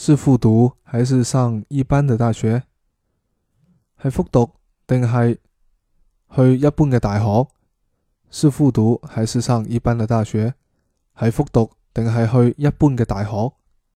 是复读，还是上一般的大学？系复读定系去一般嘅大学？是复读，还是上一般的大学？系复读定系去一般嘅大学？